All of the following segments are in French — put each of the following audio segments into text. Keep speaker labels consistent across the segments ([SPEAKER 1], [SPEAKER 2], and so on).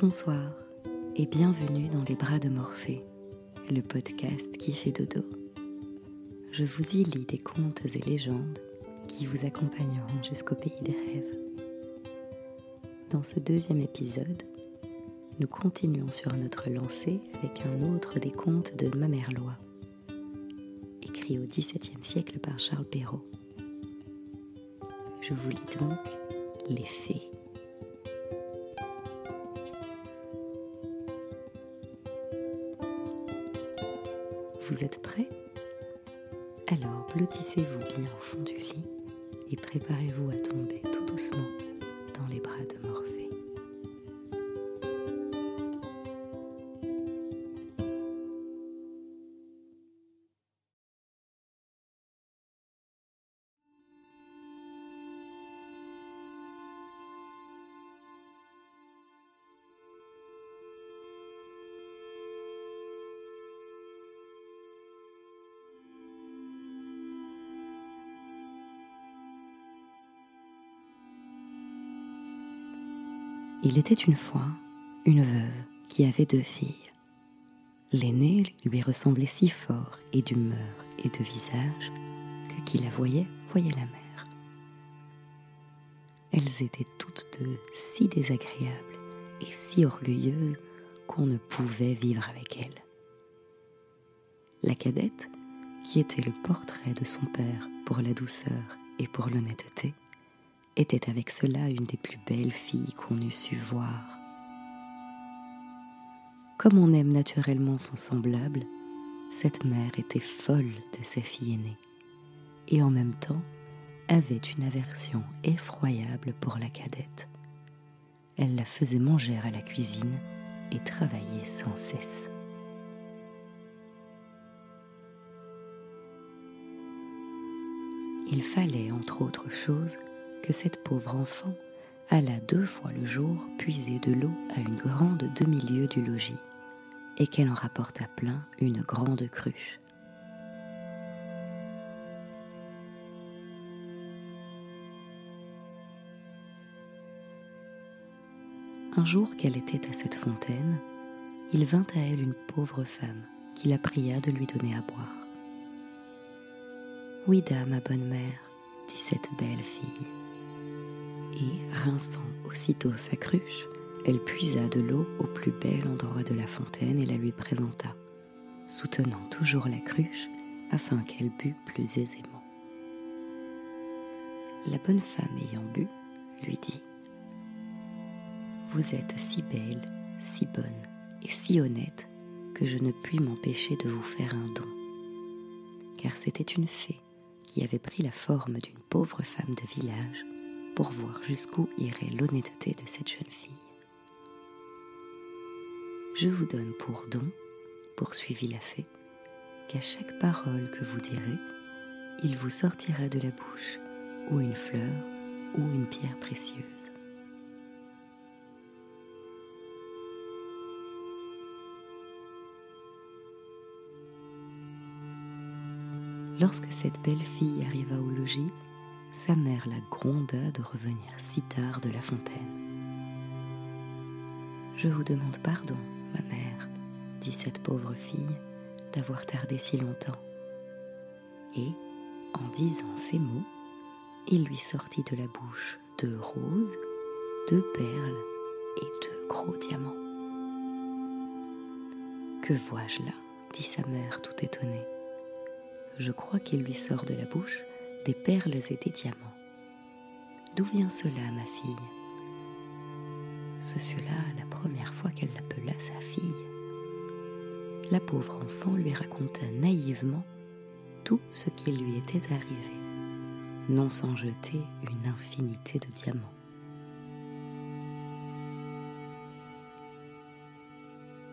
[SPEAKER 1] Bonsoir et bienvenue dans les bras de Morphée, le podcast qui fait dodo. Je vous y lis des contes et légendes qui vous accompagneront jusqu'au pays des rêves. Dans ce deuxième épisode, nous continuons sur notre lancée avec un autre des contes de Ma mère Loi, écrit au XVIIe siècle par Charles Perrault. Je vous lis donc Les Fées. Vous êtes prêts? Alors blottissez-vous bien au fond du lit et préparez-vous à tomber tout doucement dans les bras de Morphée. Il était une fois une veuve qui avait deux filles. L'aînée lui ressemblait si fort et d'humeur et de visage que qui la voyait voyait la mère. Elles étaient toutes deux si désagréables et si orgueilleuses qu'on ne pouvait vivre avec elles. La cadette, qui était le portrait de son père pour la douceur et pour l'honnêteté, était avec cela une des plus belles filles qu'on eût su voir. Comme on aime naturellement son semblable, cette mère était folle de sa fille aînée, et en même temps avait une aversion effroyable pour la cadette. Elle la faisait manger à la cuisine et travailler sans cesse. Il fallait, entre autres choses, que cette pauvre enfant alla deux fois le jour puiser de l'eau à une grande demi-lieue du logis, et qu'elle en rapporta plein une grande cruche. Un jour qu'elle était à cette fontaine, il vint à elle une pauvre femme qui la pria de lui donner à boire. Oui, dame, ma bonne mère, dit cette belle fille et, rinçant aussitôt sa cruche, elle puisa de l'eau au plus bel endroit de la fontaine et la lui présenta, soutenant toujours la cruche afin qu'elle bût plus aisément. La bonne femme ayant bu, lui dit Vous êtes si belle, si bonne et si honnête que je ne puis m'empêcher de vous faire un don. Car c'était une fée qui avait pris la forme d'une pauvre femme de village pour voir jusqu'où irait l'honnêteté de cette jeune fille. Je vous donne pour don, poursuivit la fée, qu'à chaque parole que vous direz, il vous sortira de la bouche ou une fleur ou une pierre précieuse. Lorsque cette belle fille arriva au logis, sa mère la gronda de revenir si tard de la fontaine. Je vous demande pardon, ma mère, dit cette pauvre fille, d'avoir tardé si longtemps. Et, en disant ces mots, il lui sortit de la bouche deux roses, deux perles et deux gros diamants. Que vois-je là? dit sa mère tout étonnée. Je crois qu'il lui sort de la bouche des perles et des diamants. D'où vient cela, ma fille? Ce fut là la première fois qu'elle l'appela sa fille. La pauvre enfant lui raconta naïvement tout ce qui lui était arrivé, non sans jeter une infinité de diamants.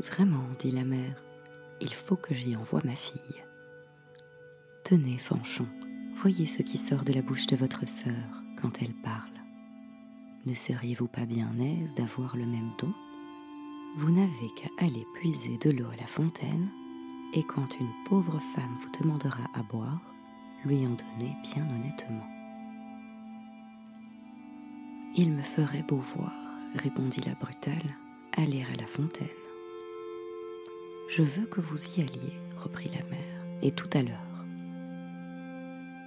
[SPEAKER 1] Vraiment, dit la mère, il faut que j'y envoie ma fille. Tenez, Fanchon, Voyez ce qui sort de la bouche de votre sœur quand elle parle. Ne seriez-vous pas bien aise d'avoir le même don Vous n'avez qu'à aller puiser de l'eau à la fontaine, et quand une pauvre femme vous demandera à boire, lui en donner bien honnêtement. Il me ferait beau voir, répondit la brutale, aller à la fontaine. Je veux que vous y alliez, reprit la mère, et tout à l'heure.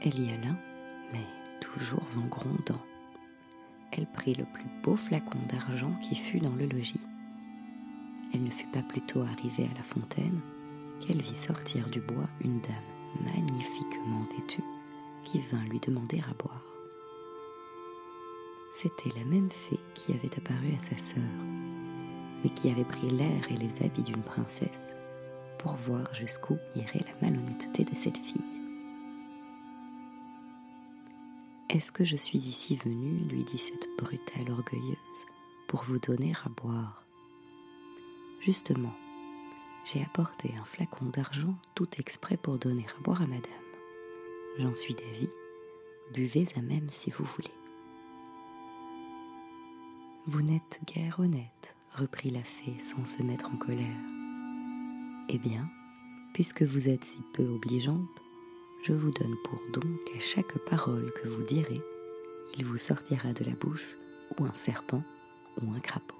[SPEAKER 1] Elle y alla, mais toujours en grondant. Elle prit le plus beau flacon d'argent qui fut dans le logis. Elle ne fut pas plutôt arrivée à la fontaine qu'elle vit sortir du bois une dame magnifiquement vêtue qui vint lui demander à boire. C'était la même fée qui avait apparu à sa sœur, mais qui avait pris l'air et les habits d'une princesse pour voir jusqu'où irait la malhonnêteté de cette fille. Est-ce que je suis ici venue, lui dit cette brutale orgueilleuse, pour vous donner à boire? Justement, j'ai apporté un flacon d'argent tout exprès pour donner à boire à madame. J'en suis d'avis, buvez à même si vous voulez. Vous n'êtes guère honnête, reprit la fée sans se mettre en colère. Eh bien, puisque vous êtes si peu obligeante, je vous donne pour don qu'à chaque parole que vous direz, il vous sortira de la bouche ou un serpent ou un crapaud.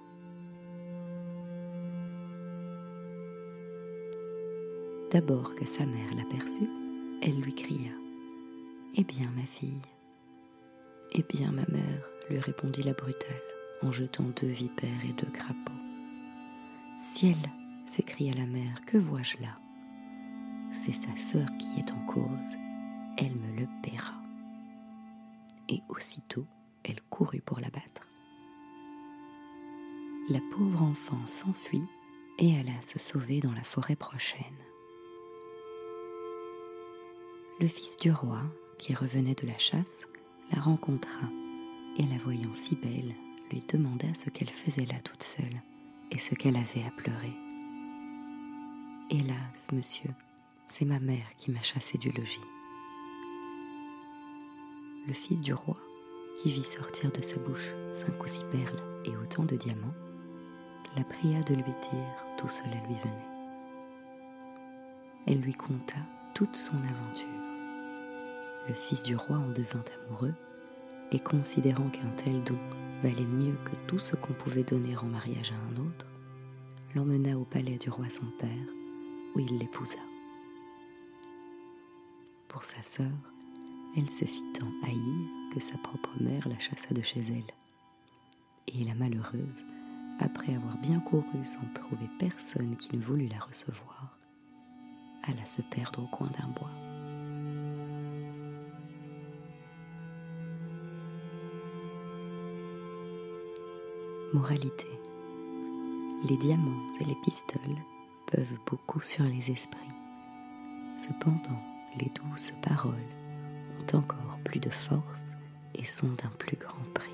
[SPEAKER 1] D'abord que sa mère l'aperçut, elle lui cria Eh bien, ma fille Eh bien, ma mère, lui répondit la brutale en jetant deux vipères et deux crapauds. Ciel s'écria la mère, que vois-je là? C'est sa sœur qui est en cause, elle me le paiera. Et aussitôt, elle courut pour l'abattre. La pauvre enfant s'enfuit et alla se sauver dans la forêt prochaine. Le fils du roi, qui revenait de la chasse, la rencontra et la voyant si belle, lui demanda ce qu'elle faisait là toute seule et ce qu'elle avait à pleurer. Hélas, monsieur, c'est ma mère qui m'a chassé du logis. Le fils du roi, qui vit sortir de sa bouche cinq ou six perles et autant de diamants, la pria de lui dire tout cela lui venait. Elle lui conta toute son aventure. Le fils du roi en devint amoureux et considérant qu'un tel don valait mieux que tout ce qu'on pouvait donner en mariage à un autre, l'emmena au palais du roi son père où il l'épousa. Pour sa sœur, elle se fit tant haïr que sa propre mère la chassa de chez elle. Et la malheureuse, après avoir bien couru sans trouver personne qui ne voulût la recevoir, alla se perdre au coin d'un bois. Moralité. Les diamants et les pistoles peuvent beaucoup sur les esprits. Cependant, les douces paroles ont encore plus de force et sont d'un plus grand prix.